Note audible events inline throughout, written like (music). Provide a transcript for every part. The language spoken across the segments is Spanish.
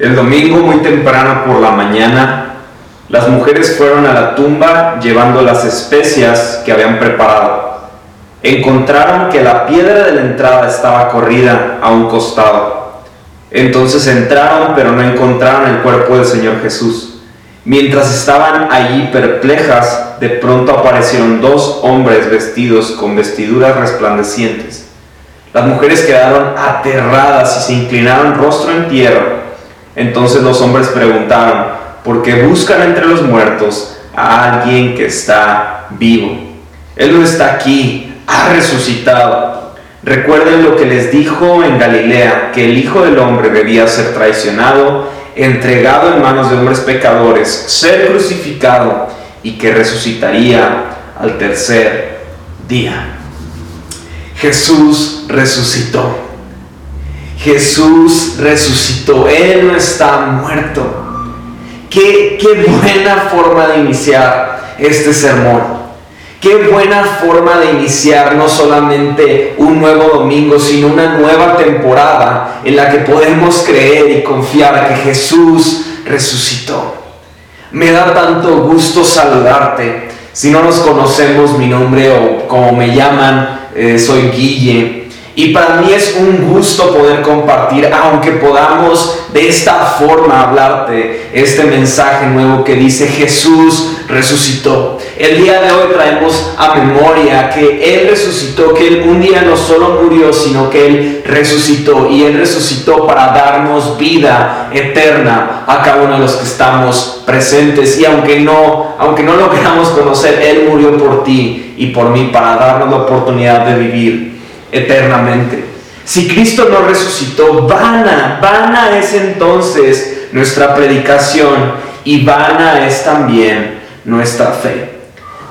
El domingo muy temprano por la mañana, las mujeres fueron a la tumba llevando las especias que habían preparado. Encontraron que la piedra de la entrada estaba corrida a un costado. Entonces entraron pero no encontraron el cuerpo del Señor Jesús. Mientras estaban allí perplejas, de pronto aparecieron dos hombres vestidos con vestiduras resplandecientes. Las mujeres quedaron aterradas y se inclinaron rostro en tierra. Entonces los hombres preguntaron, ¿por qué buscan entre los muertos a alguien que está vivo? Él no está aquí, ha resucitado. Recuerden lo que les dijo en Galilea, que el Hijo del Hombre debía ser traicionado, entregado en manos de hombres pecadores, ser crucificado y que resucitaría al tercer día. Jesús resucitó. Jesús resucitó. Él no está muerto. Qué, qué buena forma de iniciar este sermón. Qué buena forma de iniciar no solamente un nuevo domingo, sino una nueva temporada en la que podemos creer y confiar que Jesús resucitó. Me da tanto gusto saludarte. Si no nos conocemos, mi nombre o como me llaman, eh, soy Guille. Y para mí es un gusto poder compartir, aunque podamos de esta forma hablarte este mensaje nuevo que dice Jesús resucitó. El día de hoy traemos a memoria que Él resucitó, que Él un día no solo murió, sino que Él resucitó. Y Él resucitó para darnos vida eterna a cada uno de los que estamos presentes. Y aunque no, aunque no lo conocer, Él murió por ti y por mí para darnos la oportunidad de vivir eternamente. Si Cristo no resucitó, vana, vana es entonces nuestra predicación y vana es también nuestra fe.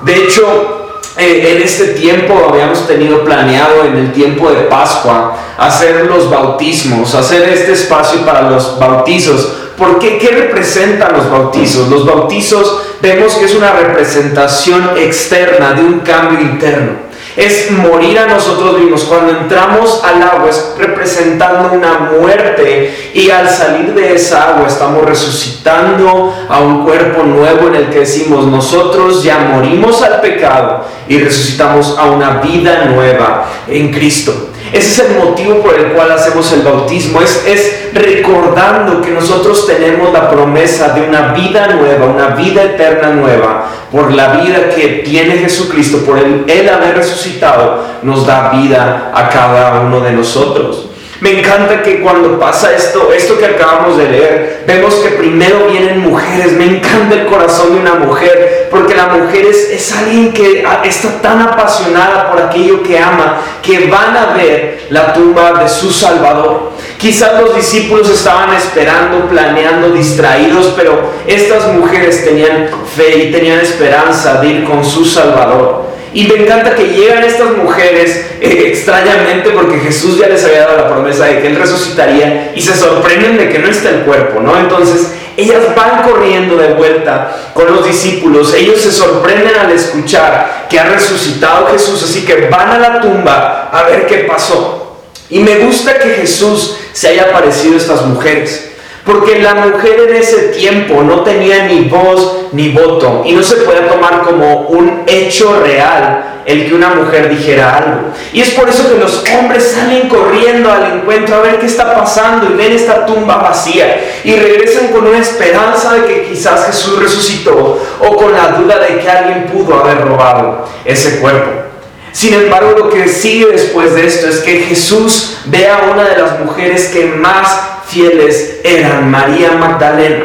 De hecho, eh, en este tiempo habíamos tenido planeado en el tiempo de Pascua hacer los bautismos, hacer este espacio para los bautizos. ¿Por qué? ¿Qué representan los bautizos? Los bautizos vemos que es una representación externa de un cambio interno. Es morir a nosotros mismos. Cuando entramos al agua es representando una muerte y al salir de esa agua estamos resucitando a un cuerpo nuevo en el que decimos nosotros ya morimos al pecado y resucitamos a una vida nueva en Cristo. Ese es el motivo por el cual hacemos el bautismo. Es, es recordando que nosotros tenemos la promesa de una vida nueva, una vida eterna nueva, por la vida que tiene Jesucristo, por el, el haber resucitado, nos da vida a cada uno de nosotros. Me encanta que cuando pasa esto, esto que acabamos de leer, vemos que primero vienen mujeres. Me encanta el corazón de una mujer, porque la mujer es, es alguien que está tan apasionada por aquello que ama, que van a ver la tumba de su Salvador. Quizás los discípulos estaban esperando, planeando, distraídos, pero estas mujeres tenían fe y tenían esperanza de ir con su Salvador. Y me encanta que llegan estas mujeres eh, extrañamente porque Jesús ya les había dado la promesa de que Él resucitaría y se sorprenden de que no está el cuerpo, ¿no? Entonces ellas van corriendo de vuelta con los discípulos, ellos se sorprenden al escuchar que ha resucitado Jesús, así que van a la tumba a ver qué pasó. Y me gusta que Jesús se haya parecido a estas mujeres. Porque la mujer en ese tiempo no tenía ni voz ni voto y no se puede tomar como un hecho real el que una mujer dijera algo. Y es por eso que los hombres salen corriendo al encuentro a ver qué está pasando y ven esta tumba vacía y regresan con una esperanza de que quizás Jesús resucitó o con la duda de que alguien pudo haber robado ese cuerpo. Sin embargo, lo que sigue después de esto es que Jesús ve a una de las mujeres que más fieles eran María Magdalena.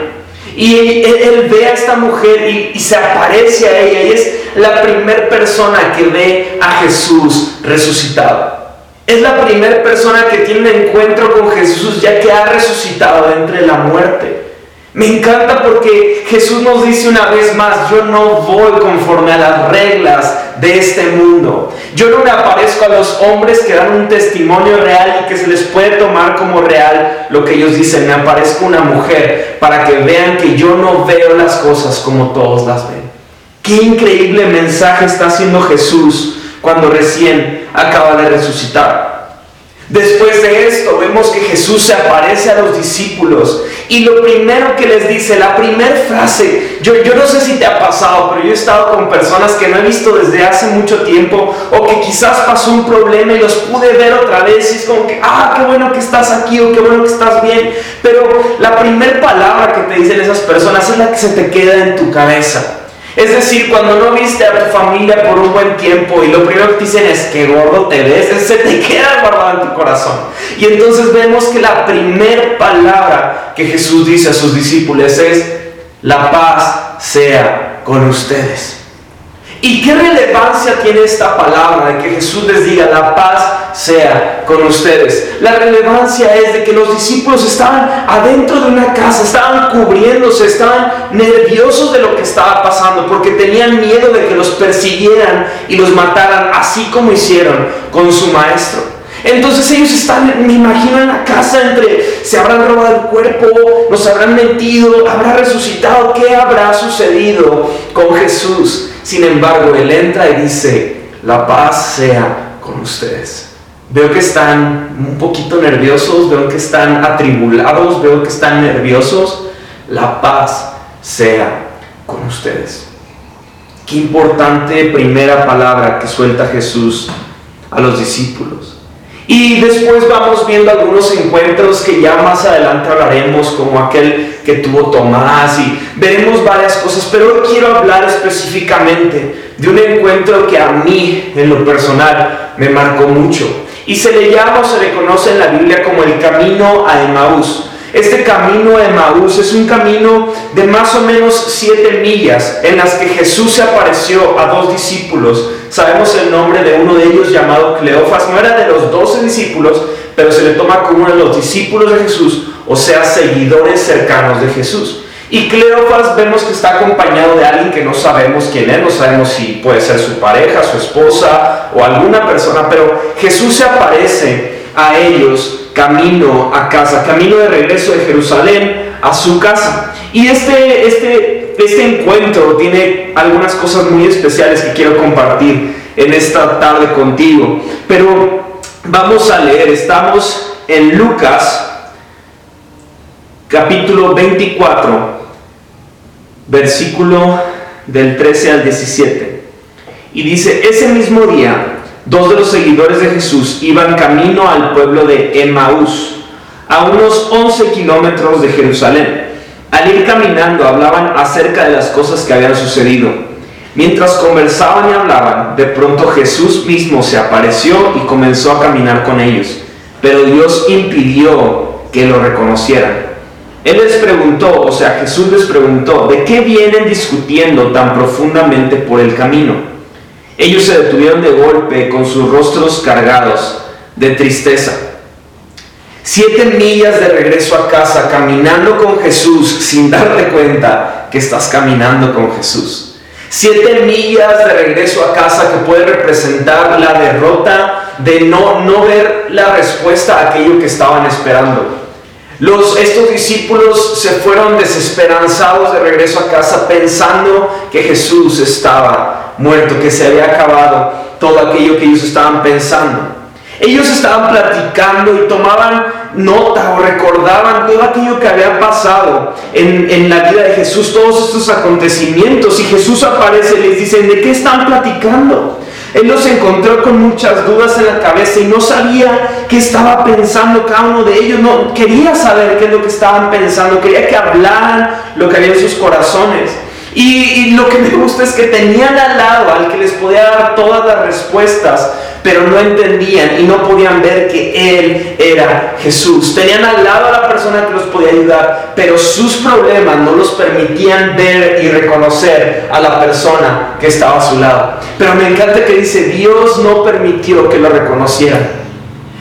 Y él, ve a esta mujer y, se aparece a ella y es la primera persona que ve a Jesús resucitado. Es la primera persona que tiene un encuentro con Jesús ya que ha resucitado entre la muerte. Me encanta porque Jesús nos dice una vez más, yo no voy conforme a las reglas de este mundo. Yo no me aparezco a los hombres que dan un testimonio real y que se les puede tomar como real lo que ellos dicen. Me aparezco una mujer para que vean que yo no veo las cosas como todos las ven. Qué increíble mensaje está haciendo Jesús cuando recién acaba de resucitar. Después de esto vemos que Jesús se aparece a los discípulos y lo primero que les dice, la primera frase, yo, yo no sé si te ha pasado, pero yo he estado con personas que no he visto desde hace mucho tiempo o que quizás pasó un problema y los pude ver otra vez y es como que, ah, qué bueno que estás aquí o qué bueno que estás bien, pero la primera palabra que te dicen esas personas es la que se te queda en tu cabeza. Es decir, cuando no viste a tu familia por un buen tiempo y lo primero que te dicen es que gordo te ves, (laughs) se te queda guardado en tu corazón. Y entonces vemos que la primera palabra que Jesús dice a sus discípulos es, la paz sea con ustedes. ¿Y qué relevancia tiene esta palabra de que Jesús les diga la paz sea con ustedes? La relevancia es de que los discípulos estaban adentro de una casa, estaban cubriéndose, estaban nerviosos de lo que estaba pasando porque tenían miedo de que los persiguieran y los mataran, así como hicieron con su maestro. Entonces ellos están, me imagino, en la casa entre, se habrán robado el cuerpo, nos habrán mentido, habrá resucitado, ¿qué habrá sucedido con Jesús? Sin embargo, Él entra y dice, la paz sea con ustedes. Veo que están un poquito nerviosos, veo que están atribulados, veo que están nerviosos. La paz sea con ustedes. Qué importante primera palabra que suelta Jesús a los discípulos. Y después vamos viendo algunos encuentros que ya más adelante hablaremos, como aquel que tuvo Tomás, y veremos varias cosas, pero hoy quiero hablar específicamente de un encuentro que a mí, en lo personal, me marcó mucho. Y se le llama o se le conoce en la Biblia como el camino a Emaús. Este camino a Emaús es un camino de más o menos siete millas en las que Jesús se apareció a dos discípulos Sabemos el nombre de uno de ellos llamado Cleofas. No era de los doce discípulos, pero se le toma como uno de los discípulos de Jesús, o sea, seguidores cercanos de Jesús. Y Cleofas vemos que está acompañado de alguien que no sabemos quién es, no sabemos si puede ser su pareja, su esposa o alguna persona, pero Jesús se aparece a ellos camino a casa, camino de regreso de Jerusalén a su casa. Y este, este este encuentro tiene algunas cosas muy especiales que quiero compartir en esta tarde contigo. Pero vamos a leer, estamos en Lucas capítulo 24, versículo del 13 al 17. Y dice, ese mismo día, dos de los seguidores de Jesús iban camino al pueblo de Emaús, a unos 11 kilómetros de Jerusalén. Al ir caminando hablaban acerca de las cosas que habían sucedido. Mientras conversaban y hablaban, de pronto Jesús mismo se apareció y comenzó a caminar con ellos, pero Dios impidió que lo reconocieran. Él les preguntó, o sea, Jesús les preguntó, ¿de qué vienen discutiendo tan profundamente por el camino? Ellos se detuvieron de golpe con sus rostros cargados de tristeza. Siete millas de regreso a casa caminando con Jesús sin darte cuenta que estás caminando con Jesús. Siete millas de regreso a casa que puede representar la derrota de no, no ver la respuesta a aquello que estaban esperando. Los, estos discípulos se fueron desesperanzados de regreso a casa pensando que Jesús estaba muerto, que se había acabado todo aquello que ellos estaban pensando. Ellos estaban platicando y tomaban nota o recordaban todo aquello que había pasado en, en, la vida de Jesús, todos estos acontecimientos. Y Jesús aparece y les dice, ¿de qué están platicando? Él los encontró con muchas dudas en la cabeza y no sabía qué estaba pensando cada uno de ellos. No quería saber qué es lo que estaban pensando, quería que hablaran lo que había en sus corazones. Y, lo que me gusta es que tenían al lado al que les podía dar todas las respuestas pero no entendían y no podían ver que Él era Jesús. Tenían al lado a la persona que los podía ayudar, pero sus problemas no los permitían ver y reconocer a la persona que estaba a su lado. Pero me encanta que dice, Dios no permitió que lo reconocieran.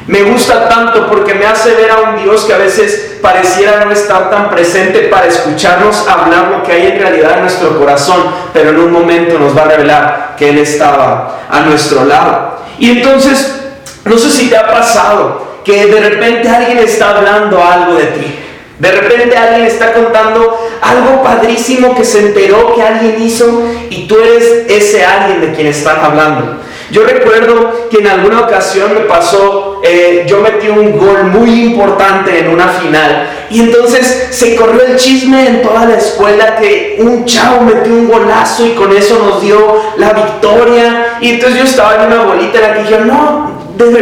Me gusta tanto porque me hace ver a un Dios que a veces pareciera no estar tan presente para escucharnos hablar lo que hay en realidad en nuestro corazón, pero en un momento nos va a revelar que Él estaba a nuestro lado. Y entonces, no sé si te ha pasado que de repente alguien está hablando algo de ti. De repente alguien está contando algo padrísimo que se enteró que alguien hizo y tú eres ese alguien de quien están hablando. Yo recuerdo que en alguna ocasión me pasó, eh, yo metí un gol muy importante en una final y entonces se corrió el chisme en toda la escuela que un chavo metió un golazo y con eso nos dio la victoria y entonces yo estaba en una bolita en la que dije, no,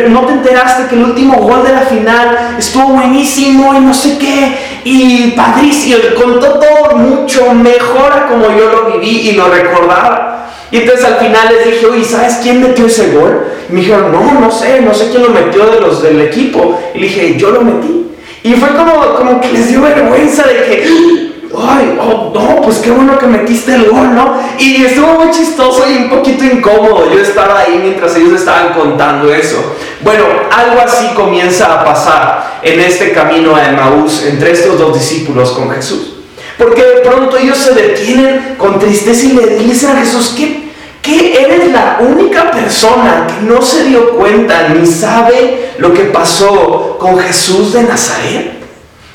no te enteraste que el último gol de la final estuvo buenísimo y no sé qué, y padrísimo, contó todo mucho mejor a como yo lo viví y lo recordaba. Y entonces al final les dije, oye, ¿sabes quién metió ese gol? Y me dijeron, no, no sé, no sé quién lo metió de los del equipo. Y le dije, yo lo metí. Y fue como, como que les dio vergüenza de que, ay, oh, no, pues qué bueno que metiste el gol, ¿no? Y estuvo muy chistoso y un poquito incómodo. Yo estaba ahí mientras ellos estaban contando eso. Bueno, algo así comienza a pasar en este camino a Emmaús entre estos dos discípulos con Jesús. Porque de pronto ellos se detienen con tristeza y le dicen a Jesús, ¿qué, ¿qué eres la única persona que no se dio cuenta ni sabe lo que pasó con Jesús de Nazaret?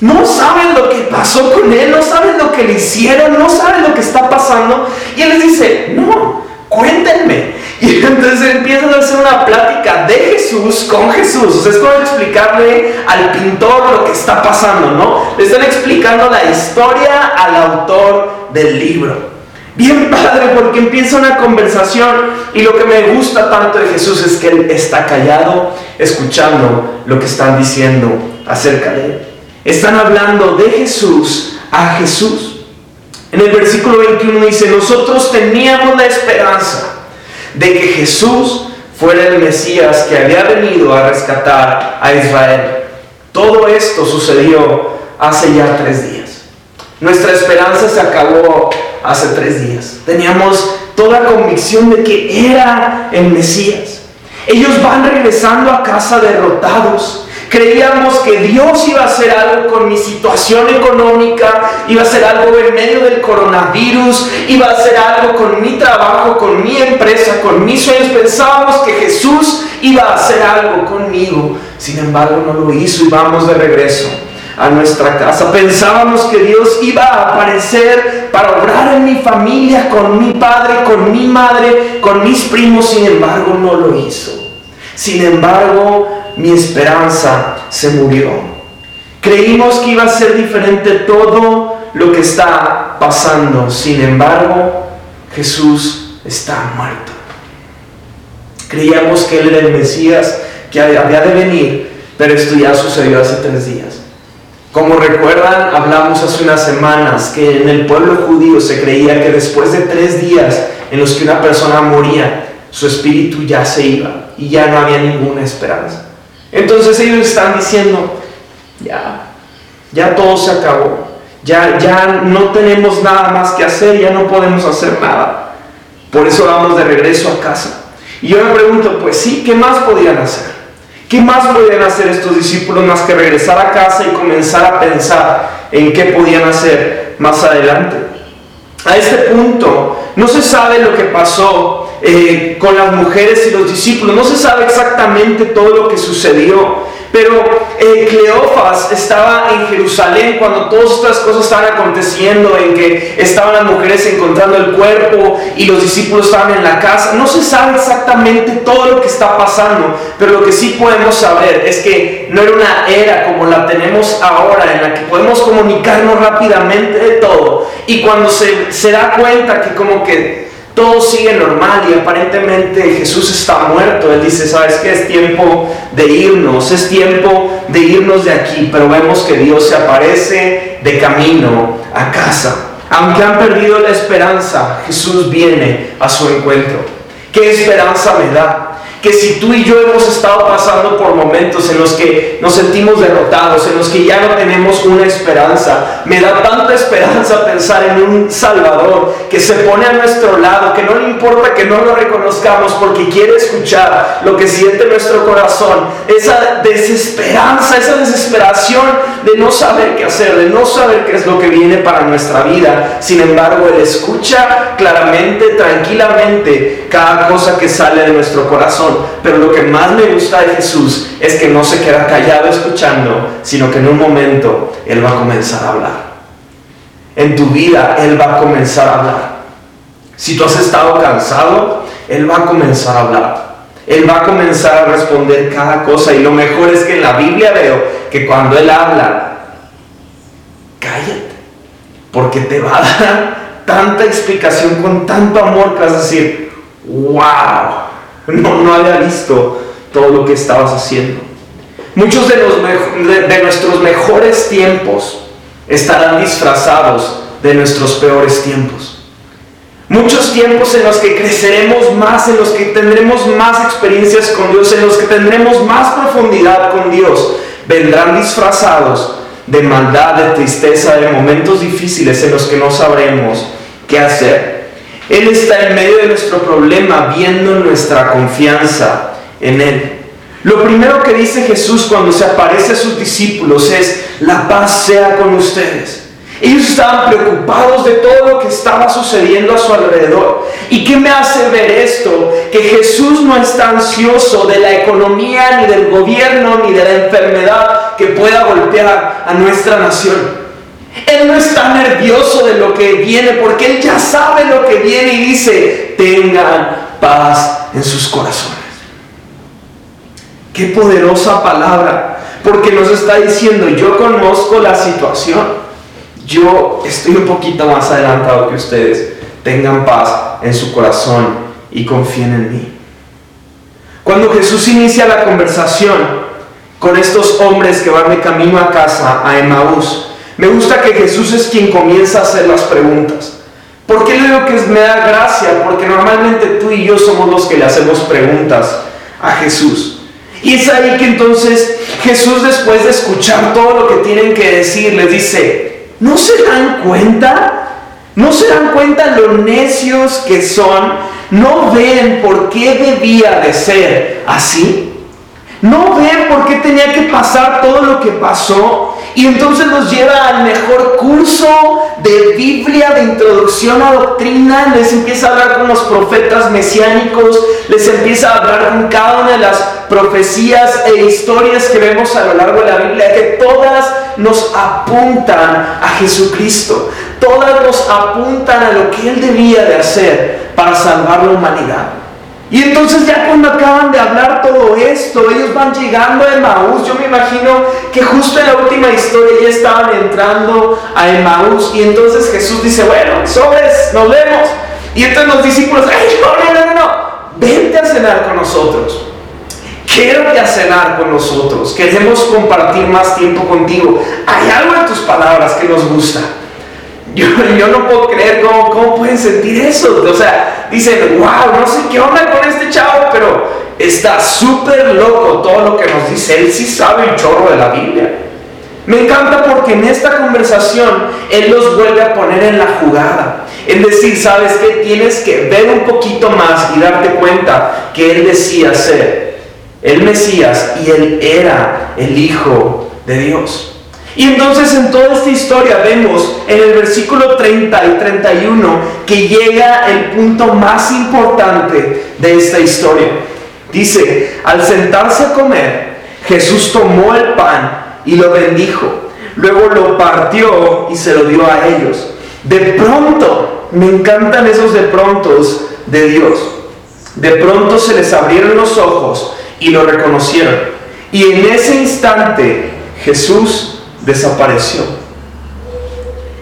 No saben lo que pasó con él, no saben lo que le hicieron, no saben lo que está pasando. Y él les dice, no, cuéntenme. (laughs) Y entonces empiezan a hacer una plática de Jesús con Jesús. O sea, es como explicarle al pintor lo que está pasando, ¿no? Le están explicando la historia al autor del libro. Bien (laughs) padre, porque empieza una conversación y lo que me gusta tanto de Jesús es que él está callado, escuchando lo que están diciendo acerca de él. Están hablando de Jesús a Jesús. En el versículo 21 dice, nosotros teníamos la esperanza de que Jesús fuera el Mesías que había venido a rescatar a Israel. Todo esto sucedió hace ya tres días. Nuestra esperanza se acabó hace tres días. Teníamos toda convicción de que era el Mesías. Ellos van regresando a casa derrotados Creíamos que Dios iba a hacer algo con mi situación económica, iba a hacer algo en medio del coronavirus, iba a hacer algo con mi trabajo, con mi empresa, con mis sueños. Pensábamos que Jesús iba a hacer algo conmigo. Sin embargo, no lo hizo y vamos de regreso a nuestra casa. Pensábamos que Dios iba a aparecer para obrar en mi familia, con mi padre, con mi madre, con mis primos. Sin embargo, no lo hizo. Sin embargo, mi esperanza se murió. Creímos que iba a ser diferente todo lo que está pasando. Sin embargo, Jesús está muerto. Creíamos que Él era el Mesías que había de venir, pero esto ya sucedió hace tres días. Como recuerdan, hablamos hace unas semanas que en el pueblo judío se creía que después de tres días en los que una persona moría, su espíritu ya se iba y ya no había ninguna esperanza. Entonces ellos están diciendo, ya, ya todo se acabó, ya, ya no tenemos nada más que hacer, ya no podemos hacer nada. Por eso vamos de regreso a casa. Y yo me pregunto, pues sí, ¿qué más podían hacer? ¿Qué más podían hacer estos discípulos más que regresar a casa y comenzar a pensar en qué podían hacer más adelante? A este punto no se sabe lo que pasó eh, con las mujeres y los discípulos. No se sabe exactamente todo lo que sucedió, pero eh, Cleofas estaba en Jerusalén cuando todas estas cosas estaban aconteciendo, en que estaban las mujeres encontrando el cuerpo y los discípulos estaban en la casa. No se sabe exactamente todo lo que está pasando, pero lo que sí podemos saber es que no era una era como la tenemos ahora, en la que podemos comunicarnos rápidamente de todo. Y cuando se, se da cuenta que como que todo sigue normal y aparentemente Jesús está muerto. Él dice, ¿sabes qué? Es tiempo de irnos, es tiempo de irnos de aquí, pero vemos que Dios se aparece de camino a casa. Aunque han perdido la esperanza, Jesús viene a su encuentro. ¿Qué esperanza me da? Que si tú y yo hemos estado pasando por momentos en los que nos sentimos derrotados, en los que ya no tenemos una esperanza, me da tanta esperanza pensar en un Salvador que se pone a nuestro lado, que no le importa que no lo reconozcamos porque quiere escuchar lo que siente nuestro corazón, esa desesperanza, esa desesperación de no saber qué hacer, de no saber qué es lo que viene para nuestra vida. Sin embargo, Él escucha claramente, tranquilamente, cada cosa que sale de nuestro corazón pero lo que más me gusta de Jesús es que no se queda callado escuchando, sino que en un momento Él va a comenzar a hablar. En tu vida Él va a comenzar a hablar. Si tú has estado cansado, Él va a comenzar a hablar. Él va a comenzar a responder cada cosa. Y lo mejor es que en la Biblia veo que cuando Él habla, cállate, porque te va a dar tanta explicación con tanto amor que vas a decir, wow, no, no había visto todo lo que estabas haciendo. Muchos de, de nuestros mejores tiempos estarán disfrazados de nuestros peores tiempos. Muchos tiempos en los que creceremos más, en los que tendremos más experiencias con Dios, en los que tendremos más profundidad con Dios, vendrán disfrazados de maldad, de tristeza, de momentos difíciles en los que no sabremos qué hacer. Él está en medio de nuestro problema, viendo nuestra confianza en Él. Lo primero que dice Jesús cuando se aparece a sus discípulos es, la paz sea con ustedes. Ellos estaban preocupados de todo lo que estaba sucediendo a su alrededor. ¿Y qué me hace ver esto? Que Jesús no está ansioso de la economía, ni del gobierno, ni de la enfermedad que pueda golpear a nuestra nación. Él no está de lo que viene porque Él ya sabe lo que viene y dice, tengan paz en sus corazones. Qué poderosa palabra, porque nos está diciendo, yo conozco la situación yo estoy un poquito más adelantado que ustedes. Tengan paz en su corazón y confíen en mí. Cuando Jesús inicia la conversación con estos hombres que van de camino a casa, a Emmaús, me gusta que Jesús es quien comienza a hacer las preguntas. ¿Por qué le digo que me da gracia? Porque normalmente tú y yo somos los que le hacemos preguntas a Jesús. Y es ahí que entonces Jesús después de escuchar todo lo que tienen que decir, les dice, ¿No se dan cuenta? ¿No se dan cuenta lo necios que son? ¿No ven por qué debía de ser así? ¿No ven por qué tenía que pasar todo lo que pasó? Y entonces nos lleva al mejor curso de Biblia, de introducción a doctrina, les empieza a hablar con los profetas mesiánicos, les empieza a hablar con cada una de las profecías e historias que vemos a lo largo de la Biblia, que todas nos apuntan a Jesucristo, todas nos apuntan a lo que Él debía de hacer para salvar la humanidad. Y entonces ya cuando acaban de hablar todo esto, ellos van llegando a Emmaús. Yo me imagino que justo en la última historia ya estaban entrando a Emmaús. Y entonces Jesús dice, bueno, sobres, nos vemos. Y entonces los discípulos, ¡ay, no, no, no, no! Vente a cenar con nosotros. Quiero a cenar con nosotros. Queremos compartir más tiempo contigo. Hay algo en tus palabras que nos gusta. Yo, no puedo creer cómo, cómo, pueden sentir eso. O sea, dicen, wow, no sé qué onda con este chavo, pero está súper loco todo lo que nos dice. Él sí sabe el chorro de la Biblia. Me encanta porque en esta conversación Él los vuelve a poner en la jugada. Es decir, ¿sabes qué? Tienes que ver un poquito más y darte cuenta que Él decía ser el Mesías y Él era el Hijo de Dios. Y entonces en toda esta historia vemos en el versículo 30 y 31 que llega el punto más importante de esta historia. Dice, al sentarse a comer, Jesús tomó el pan y lo bendijo. Luego lo partió y se lo dio a ellos. De pronto, me encantan esos de prontos de Dios. De pronto se les abrieron los ojos y lo reconocieron. Y en ese instante Jesús desapareció.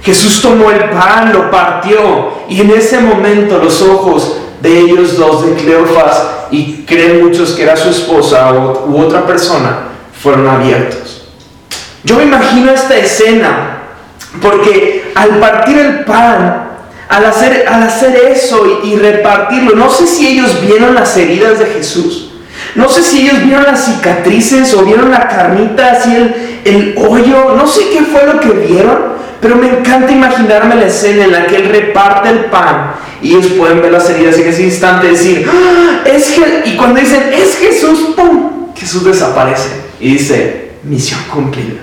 Jesús tomó el pan, lo partió y en ese momento los ojos de ellos dos, de Cleofas y creen muchos que era su esposa u otra persona, fueron abiertos. Yo me imagino esta escena porque al partir el pan, al hacer, al hacer eso y, y repartirlo, no sé si ellos vieron las heridas de Jesús. No sé si ellos vieron las cicatrices o vieron la carnita, así el, el hoyo, no sé qué fue lo que vieron, pero me encanta imaginarme la escena en la que él reparte el pan y ellos pueden ver las heridas en ese instante decir, ¡Ah! es que, y cuando dicen, es Jesús, ¡pum! Jesús desaparece y dice, misión cumplida.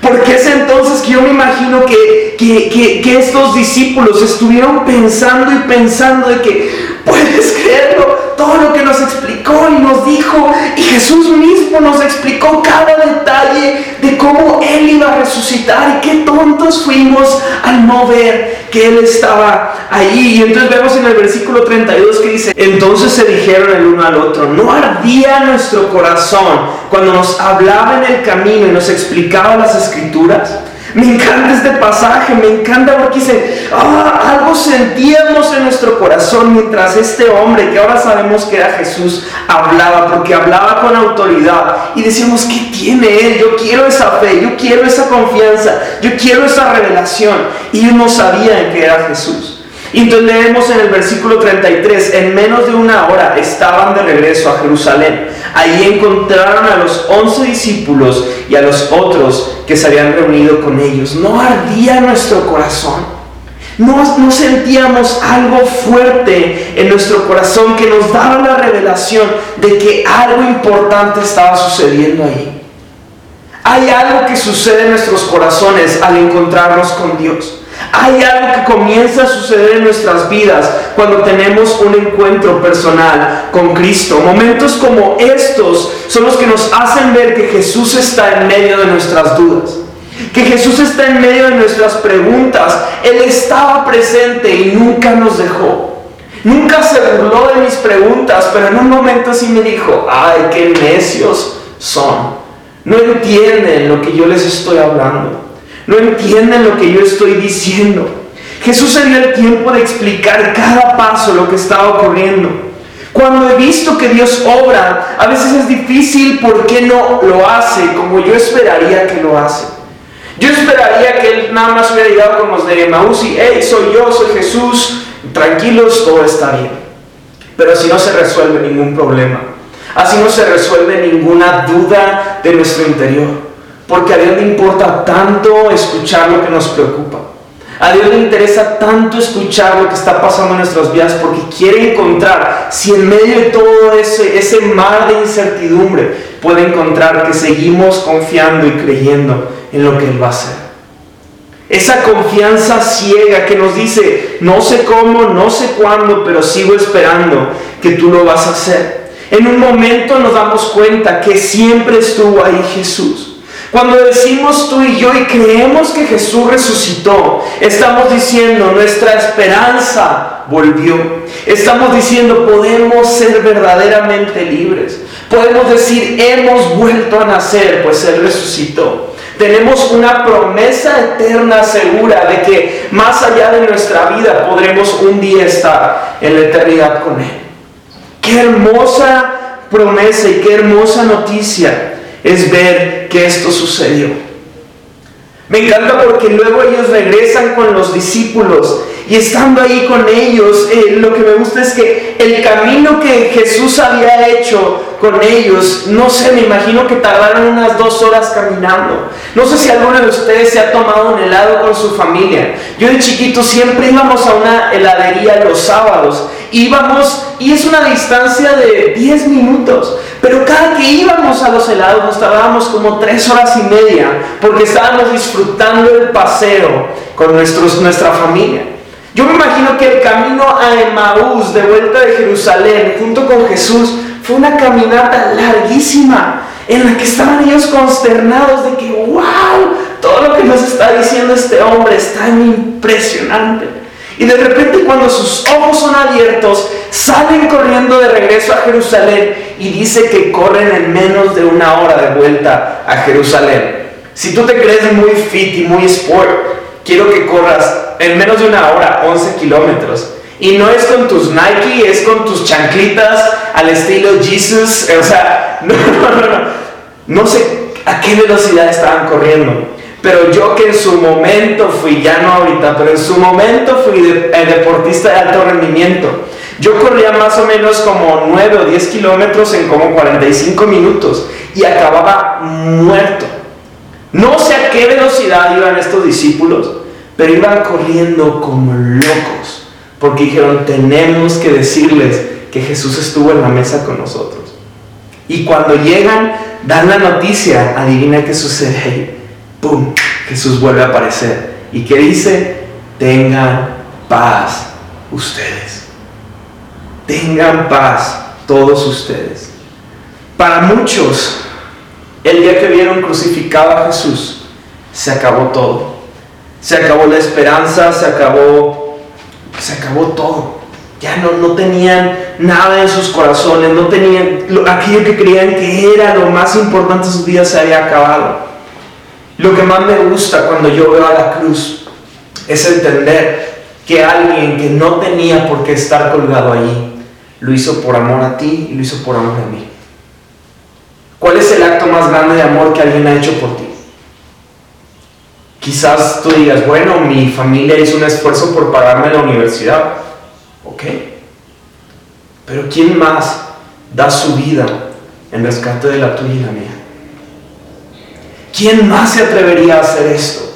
Porque es entonces que yo me imagino que, que, que, estos discípulos estuvieron pensando y pensando de que, puedes creerlo, todo lo que nos explicó y nos dijo. Y Jesús mismo nos explicó cada detalle de cómo Él iba a resucitar. Y qué tontos fuimos al no ver que Él estaba ahí. Y entonces vemos en el versículo 32 que dice, entonces se dijeron el uno al otro, no ardía nuestro corazón cuando nos hablaba en el camino y nos explicaba las escrituras. Me encanta este pasaje, me encanta porque dice, ah, algo sentíamos en nuestro corazón mientras este hombre, que ahora sabemos que era Jesús, hablaba, porque hablaba con autoridad. Y decíamos, ¿qué tiene él? Yo quiero esa fe, yo quiero esa confianza, yo quiero esa revelación. Y ellos no sabían que era Jesús. Y entonces leemos en el versículo 33, en menos de una hora estaban de regreso a Jerusalén. Ahí encontraron a los once discípulos y a los otros que se habían reunido con ellos. No ardía nuestro corazón. No, no sentíamos algo fuerte en nuestro corazón que nos daba la revelación de que algo importante estaba sucediendo ahí. Hay algo que sucede en nuestros corazones al encontrarnos con Dios. Hay algo que comienza a suceder en nuestras vidas cuando tenemos un encuentro personal con Cristo. Momentos como estos son los que nos hacen ver que Jesús está en medio de nuestras dudas. Que Jesús está en medio de nuestras preguntas. Él estaba presente y nunca nos dejó. Nunca se burló de mis preguntas, pero en un momento sí me dijo, ay, qué necios son. No entienden lo que yo les estoy hablando. No entienden lo que yo estoy diciendo. Jesús se dio el tiempo de explicar cada paso lo que estaba ocurriendo. Cuando he visto que Dios obra, a veces es difícil por qué no lo hace como yo esperaría que lo hace. Yo esperaría que Él nada más hubiera llegado con los de Maús y, hey, soy yo, soy Jesús, tranquilos, todo está bien. Pero así no se resuelve ningún problema. Así no se resuelve ninguna duda de nuestro interior. Porque a Dios le importa tanto escuchar lo que nos preocupa. A Dios le interesa tanto escuchar lo que está pasando en nuestras vidas porque quiere encontrar si en medio de todo ese, mar de incertidumbre puede encontrar que seguimos confiando y creyendo en lo que Él va a hacer. Esa confianza ciega que nos dice, no sé cómo, no sé cuándo, pero sigo esperando que tú lo vas a hacer. En un momento nos damos cuenta que siempre estuvo ahí Jesús cuando decimos tú y yo y creemos que Jesús resucitó, estamos diciendo nuestra esperanza volvió. Estamos diciendo podemos ser verdaderamente libres. Podemos decir hemos vuelto a nacer, pues Él resucitó. Tenemos una promesa eterna segura de que más allá de nuestra vida podremos un día estar en la eternidad con Él. Qué hermosa promesa y qué hermosa noticia es ver que esto sucedió. Me encanta porque luego ellos regresan con los discípulos y estando ahí con ellos, eh, lo que me gusta es que el camino que Jesús había hecho con ellos, no sé, me imagino que tardaron unas dos horas caminando. No sé si alguno de ustedes se ha tomado un helado con su familia. Yo de chiquito siempre íbamos a una heladería los sábados. Íbamos y es una distancia de 10 minutos. Pero cada que íbamos a los helados nos tardábamos como tres horas y media porque estábamos disfrutando el paseo con nuestros, nuestra familia. Yo me imagino que el camino a Emaús de vuelta de Jerusalén junto con Jesús fue una caminata larguísima en la que estaban ellos consternados de que, wow, todo lo que nos está diciendo este hombre es tan impresionante. Y de repente cuando sus ojos son abiertos, salen corriendo de regreso a Jerusalén y dice que corren en menos de una hora de vuelta a Jerusalén. Si tú te crees muy fit y muy sport, quiero que corras en menos de una hora, 11 kilómetros. Y no es con tus Nike, es con tus chanclitas al estilo Jesus. O sea, (laughs) no, no, no, no. No sé a qué velocidad estaban corriendo. Pero yo que en su momento fui, ya no ahorita, pero en su momento fui deportista de alto rendimiento. Yo corría más o menos como 9 o 10 kilómetros en como 45 minutos y acababa muerto. No sé a qué velocidad iban estos discípulos, pero iban corriendo como locos, porque dijeron, tenemos que decirles que Jesús estuvo en la mesa con nosotros. Y cuando llegan, dan la noticia, adivina qué sucede ¡pum! Jesús vuelve a aparecer. ¿Y qué dice? Tengan paz ustedes. Tengan paz todos ustedes. Para muchos, el día que vieron crucificado a Jesús, se acabó todo. Se acabó la esperanza, se acabó, se acabó todo. Ya no, no tenían nada en sus corazones, no tenían aquello que creían que era lo más importante de sus vidas se había acabado. Lo que más me gusta cuando yo veo a la cruz es entender que alguien que no tenía por qué estar colgado allí, lo hizo por amor a ti y lo hizo por amor a mí. ¿Cuál es el acto más grande de amor que alguien ha hecho por ti? Quizás tú digas, bueno, mi familia hizo un esfuerzo por pagarme la universidad. Ok. Pero ¿quién más da su vida en rescate de la tuya y la mía? ¿Quién más se atrevería a hacer esto?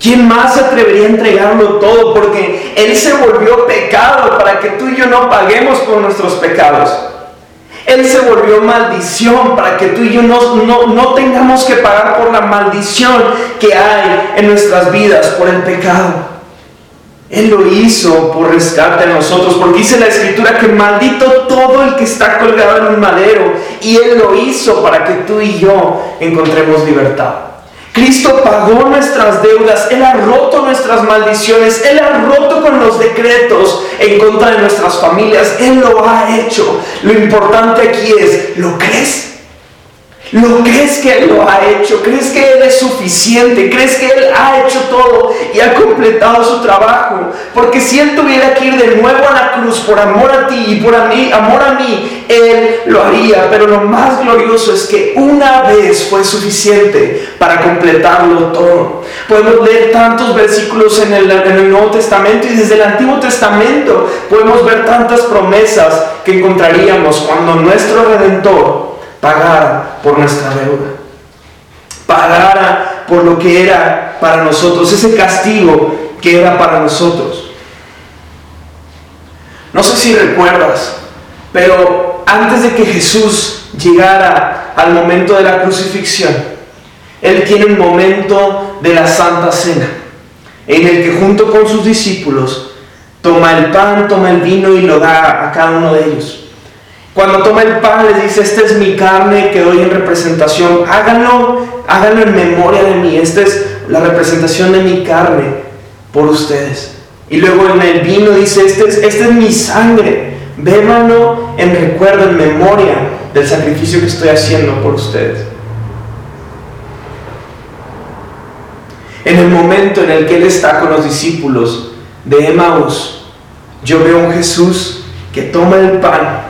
¿Quién más se atrevería a entregarlo todo? Porque Él se volvió pecado para que tú y yo no paguemos por nuestros pecados. Volvió maldición para que tú y yo no, no, tengamos que pagar por la maldición que hay en nuestras vidas por el pecado. Él lo hizo por rescate a nosotros, porque dice la escritura que maldito todo el que está colgado en un madero, y Él lo hizo para que tú y yo encontremos libertad. Cristo pagó nuestras deudas, Él ha roto nuestras maldiciones, Él ha roto con los decretos en contra de nuestras familias, Él lo ha hecho. Lo importante aquí es, ¿lo crees? ¿Lo crees que Él lo ha hecho? ¿Crees que Él es suficiente? ¿Crees que Él ha hecho todo y ha completado su trabajo? Porque si Él tuviera que ir de nuevo a la cruz por amor a ti y por a mí, amor a mí, Él lo haría. Pero lo más glorioso es que una vez fue suficiente para completarlo todo. Podemos leer tantos versículos en el, en el Nuevo Testamento y desde el Antiguo Testamento podemos ver tantas promesas que encontraríamos cuando nuestro Redentor pagara por nuestra deuda, pagara por lo que era para nosotros, ese castigo que era para nosotros. No sé si recuerdas, pero antes de que Jesús llegara al momento de la crucifixión, Él tiene un momento de la Santa Cena, en el que junto con sus discípulos toma el pan, toma el vino y lo da a cada uno de ellos. Cuando toma el pan les dice, esta es mi carne que doy en representación, háganlo, háganlo en memoria de mí, esta es la representación de mi carne por ustedes. Y luego en el vino dice, esta es, este es mi sangre, bébanlo en recuerdo, en memoria del sacrificio que estoy haciendo por ustedes. En el momento en el que Él está con los discípulos de Emmaus, yo veo un Jesús que toma el pan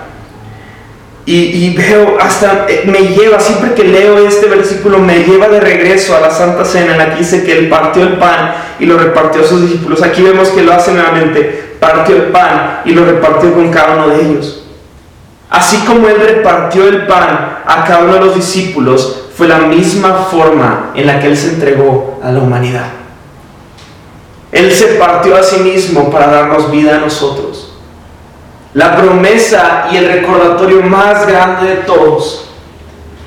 y, veo, hasta eh, me lleva, siempre que leo este versículo, me lleva de regreso a la Santa Cena, en la que dice que él partió el pan y lo repartió a sus discípulos. Aquí vemos que lo hace nuevamente, partió el pan y lo repartió con cada uno de ellos. Así como él repartió el pan a cada uno de los discípulos, fue la misma forma en la que él se entregó a la humanidad. Él se partió a sí mismo para darnos vida a nosotros la promesa y el recordatorio más grande de todos.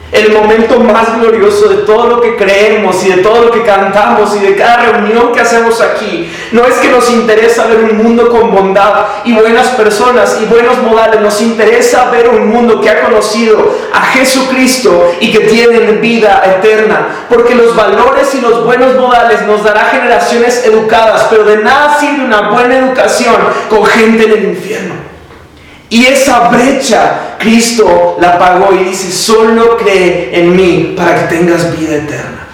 El momento más glorioso de todo lo que creemos y de todo lo que cantamos y de cada reunión que hacemos aquí. No es que nos interesa ver un mundo con bondad y buenas personas y buenos modales. Nos interesa ver un mundo que ha conocido a Jesucristo y que tiene vida eterna. Porque los valores y los buenos modales nos dará generaciones educadas. Pero de nada sirve una buena educación con gente en el infierno. Y esa brecha Cristo la pagó y dice, solo cree en mí para que tengas vida eterna.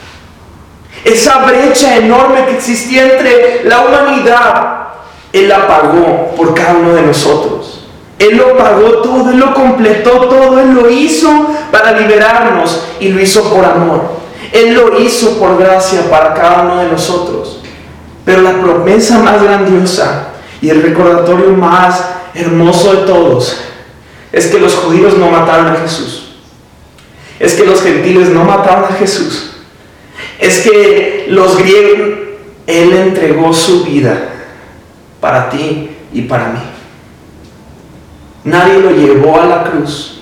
Esa brecha enorme que existía entre la humanidad, Él la pagó por cada uno de nosotros. Él lo pagó todo, Él lo completó todo, Él lo hizo para liberarnos y lo hizo por amor. Él lo hizo por gracia para cada uno de nosotros. Pero la promesa más grandiosa y el recordatorio más hermoso de todos es que los judíos no mataron a Jesús. Es que los gentiles no mataron a Jesús. Es que los griegos, Él entregó su vida para ti y para mí. Nadie lo llevó a la cruz.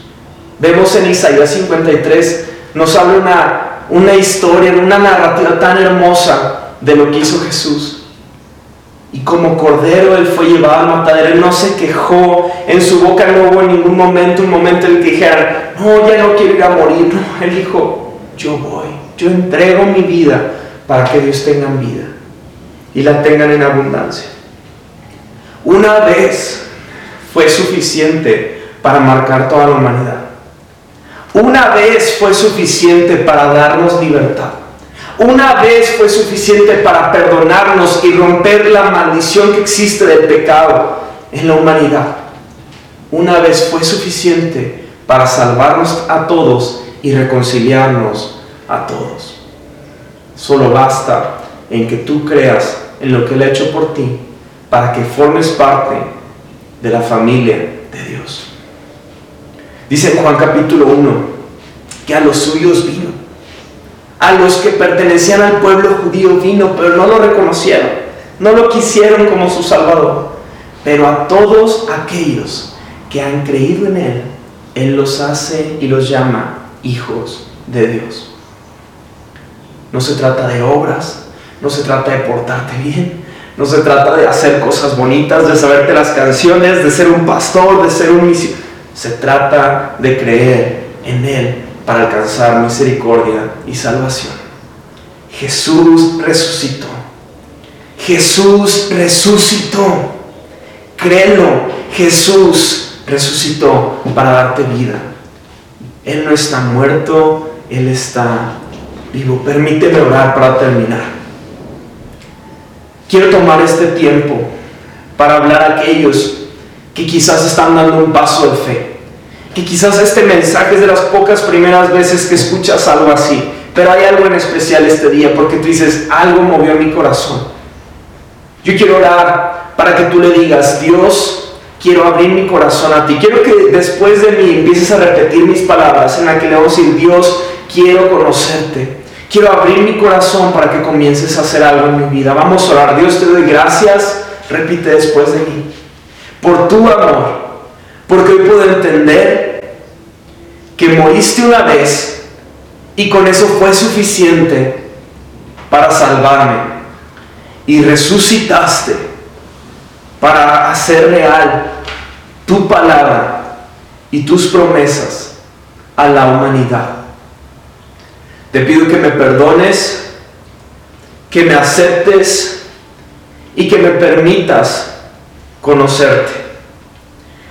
Vemos en Isaías 53, nos habla una, una historia, una narrativa tan hermosa de lo que hizo Jesús. Y como cordero él fue llevado al matadero, él no se quejó, en su boca no hubo en ningún momento un momento en el que dijera, no, ya no quiero ir a morir. No, él dijo, yo voy, yo entrego mi vida para que Dios tenga vida y la tengan en abundancia. Una vez fue suficiente para marcar toda la humanidad. Una vez fue suficiente para darnos libertad. Una vez fue suficiente para perdonarnos y romper la maldición que existe del pecado en la humanidad. Una vez fue suficiente para salvarnos a todos y reconciliarnos a todos. Solo basta en que tú creas en lo que Él ha hecho por ti para que formes parte de la familia de Dios. Dice en Juan capítulo 1 que a los suyos vino a los que pertenecían al pueblo judío vino, pero no lo reconocieron, no lo quisieron como su Salvador. Pero a todos aquellos que han creído en Él, Él los hace y los llama hijos de Dios. No se trata de obras, no se trata de portarte bien, no se trata de hacer cosas bonitas, de saberte las canciones, de ser un pastor, de ser un misionero. Se trata de creer en Él para alcanzar misericordia y salvación. Jesús resucitó. Jesús resucitó. Créelo, Jesús resucitó para darte vida. Él no está muerto, Él está vivo. Permíteme orar para terminar. Quiero tomar este tiempo para hablar a aquellos que quizás están dando un paso de fe que quizás este mensaje es de las pocas primeras veces que escuchas algo así, pero hay algo en especial este día porque tú dices, algo movió mi corazón. Yo quiero orar para que tú le digas, Dios, quiero abrir mi corazón a ti. Quiero que después de mí empieces a repetir mis palabras en las que le voy a decir, Dios, quiero conocerte. Quiero abrir mi corazón para que comiences a hacer algo en mi vida. Vamos a orar. Dios, te doy gracias. Repite después de mí. Por tu amor porque hoy puedo entender que moriste una vez y con eso fue suficiente para salvarme. Y resucitaste para hacer real tu palabra y tus promesas a la humanidad. Te pido que me perdones, que me aceptes y que me permitas conocerte.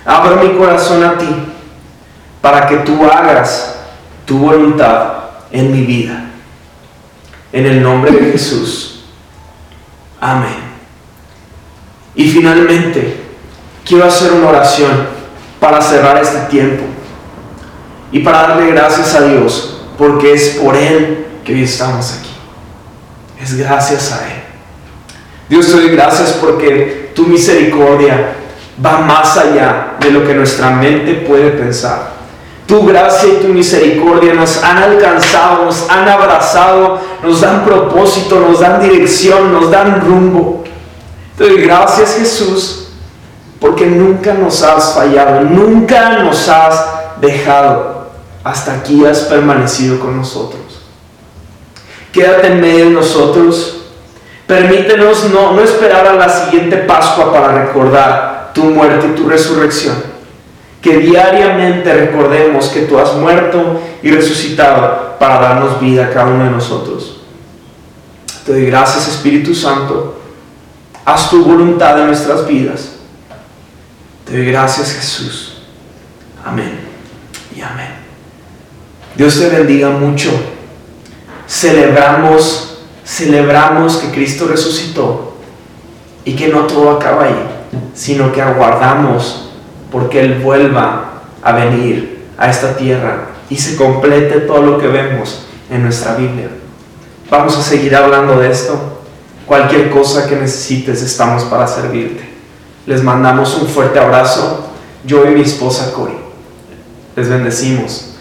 Abro mi corazón a ti para que tú hagas tu voluntad en mi vida. En el nombre de Jesús. Amén. Y finalmente, quiero hacer una oración para cerrar este tiempo y para darle gracias a Dios, porque es por Él que hoy estamos aquí. Es gracias a Él. Dios te doy gracias porque tu misericordia va más allá de lo que nuestra mente puede pensar. Tu gracia y tu misericordia nos han alcanzado, nos han abrazado, nos dan propósito, nos dan dirección, nos dan rumbo. Te gracias Jesús, porque nunca nos has fallado, nunca nos has dejado. Hasta aquí has permanecido con nosotros. Quédate en medio de nosotros. Permítenos no, no esperar a la siguiente Pascua para recordar tu muerte y tu resurrección. Que diariamente recordemos que tú has muerto y resucitado para darnos vida a cada uno de nosotros. Te doy gracias Espíritu Santo. Haz tu voluntad en nuestras vidas. Te doy gracias Jesús. Amén y amén. Dios te bendiga mucho. Celebramos, celebramos que Cristo resucitó y que no todo acaba ahí sino que aguardamos porque Él vuelva a venir a esta tierra y se complete todo lo que vemos en nuestra Biblia. Vamos a seguir hablando de esto. Cualquier cosa que necesites, estamos para servirte. Les mandamos un fuerte abrazo, yo y mi esposa Cori. Les bendecimos.